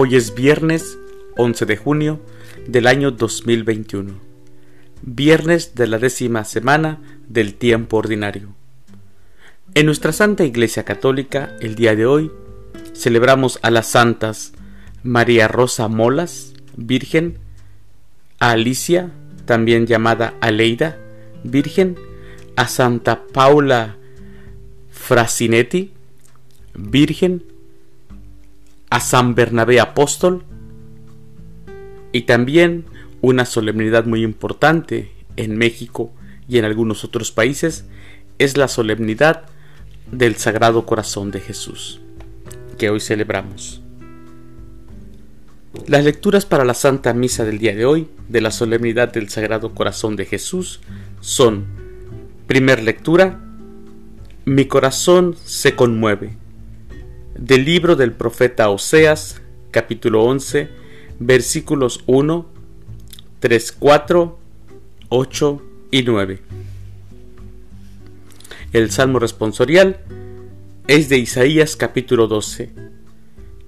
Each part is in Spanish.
Hoy es viernes 11 de junio del año 2021, viernes de la décima semana del tiempo ordinario. En nuestra Santa Iglesia Católica, el día de hoy, celebramos a las santas María Rosa Molas, Virgen, a Alicia, también llamada Aleida, Virgen, a Santa Paula Frasinetti, Virgen, a San Bernabé Apóstol y también una solemnidad muy importante en México y en algunos otros países es la solemnidad del Sagrado Corazón de Jesús, que hoy celebramos. Las lecturas para la Santa Misa del día de hoy de la solemnidad del Sagrado Corazón de Jesús son, primer lectura, Mi corazón se conmueve del libro del profeta Oseas, capítulo 11, versículos 1, 3, 4, 8 y 9. El salmo responsorial es de Isaías capítulo 12.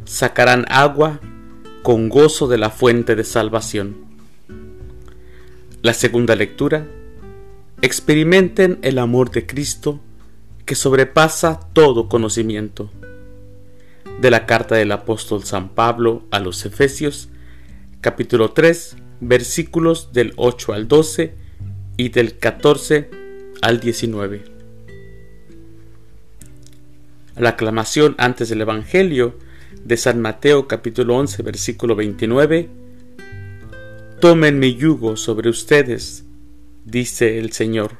Sacarán agua con gozo de la fuente de salvación. La segunda lectura. Experimenten el amor de Cristo que sobrepasa todo conocimiento de la carta del apóstol San Pablo a los Efesios, capítulo 3, versículos del 8 al 12 y del 14 al 19. La aclamación antes del Evangelio de San Mateo capítulo 11 versículo 29. Tomen mi yugo sobre ustedes, dice el Señor,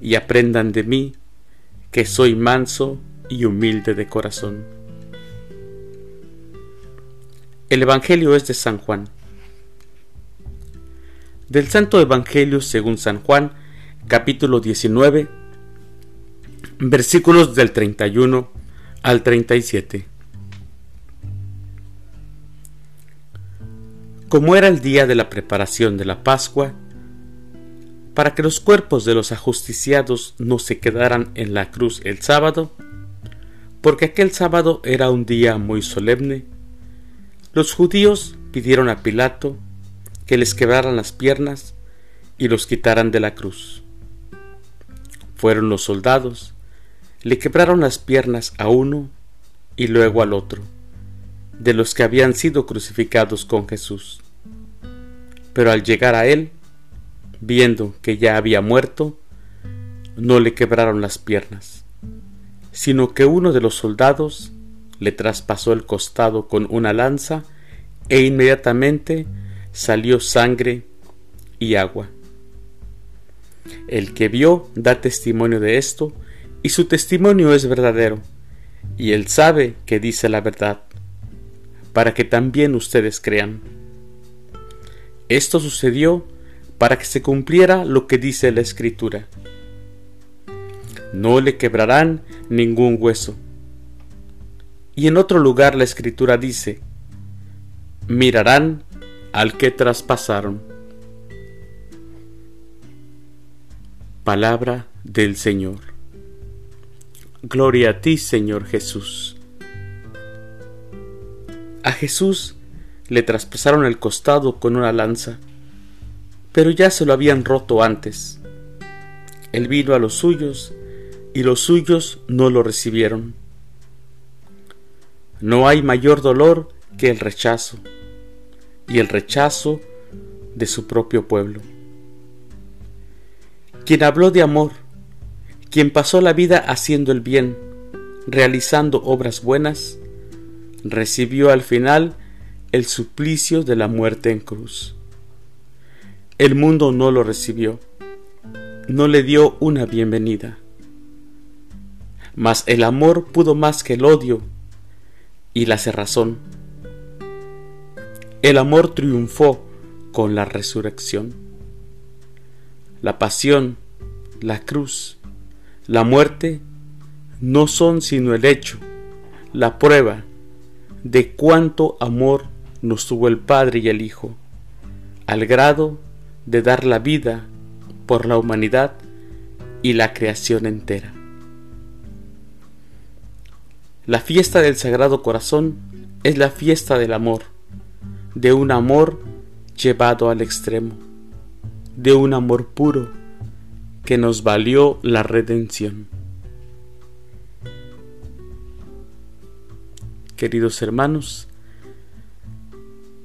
y aprendan de mí, que soy manso y humilde de corazón el Evangelio es de San Juan. Del Santo Evangelio según San Juan, capítulo 19, versículos del 31 al 37. Como era el día de la preparación de la Pascua, para que los cuerpos de los ajusticiados no se quedaran en la cruz el sábado, porque aquel sábado era un día muy solemne, los judíos pidieron a Pilato que les quebraran las piernas y los quitaran de la cruz. Fueron los soldados, le quebraron las piernas a uno y luego al otro, de los que habían sido crucificados con Jesús. Pero al llegar a él, viendo que ya había muerto, no le quebraron las piernas, sino que uno de los soldados le traspasó el costado con una lanza e inmediatamente salió sangre y agua. El que vio da testimonio de esto, y su testimonio es verdadero, y él sabe que dice la verdad, para que también ustedes crean. Esto sucedió para que se cumpliera lo que dice la Escritura. No le quebrarán ningún hueso. Y en otro lugar la escritura dice, mirarán al que traspasaron. Palabra del Señor. Gloria a ti, Señor Jesús. A Jesús le traspasaron el costado con una lanza, pero ya se lo habían roto antes. Él vino a los suyos, y los suyos no lo recibieron. No hay mayor dolor que el rechazo, y el rechazo de su propio pueblo. Quien habló de amor, quien pasó la vida haciendo el bien, realizando obras buenas, recibió al final el suplicio de la muerte en cruz. El mundo no lo recibió, no le dio una bienvenida. Mas el amor pudo más que el odio y la cerrazón. El amor triunfó con la resurrección. La pasión, la cruz, la muerte no son sino el hecho, la prueba de cuánto amor nos tuvo el Padre y el Hijo, al grado de dar la vida por la humanidad y la creación entera. La fiesta del Sagrado Corazón es la fiesta del amor, de un amor llevado al extremo, de un amor puro que nos valió la redención. Queridos hermanos,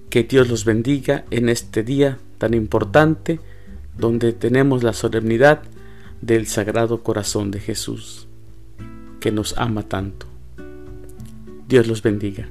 que Dios los bendiga en este día tan importante donde tenemos la solemnidad del Sagrado Corazón de Jesús, que nos ama tanto. Dios los bendiga.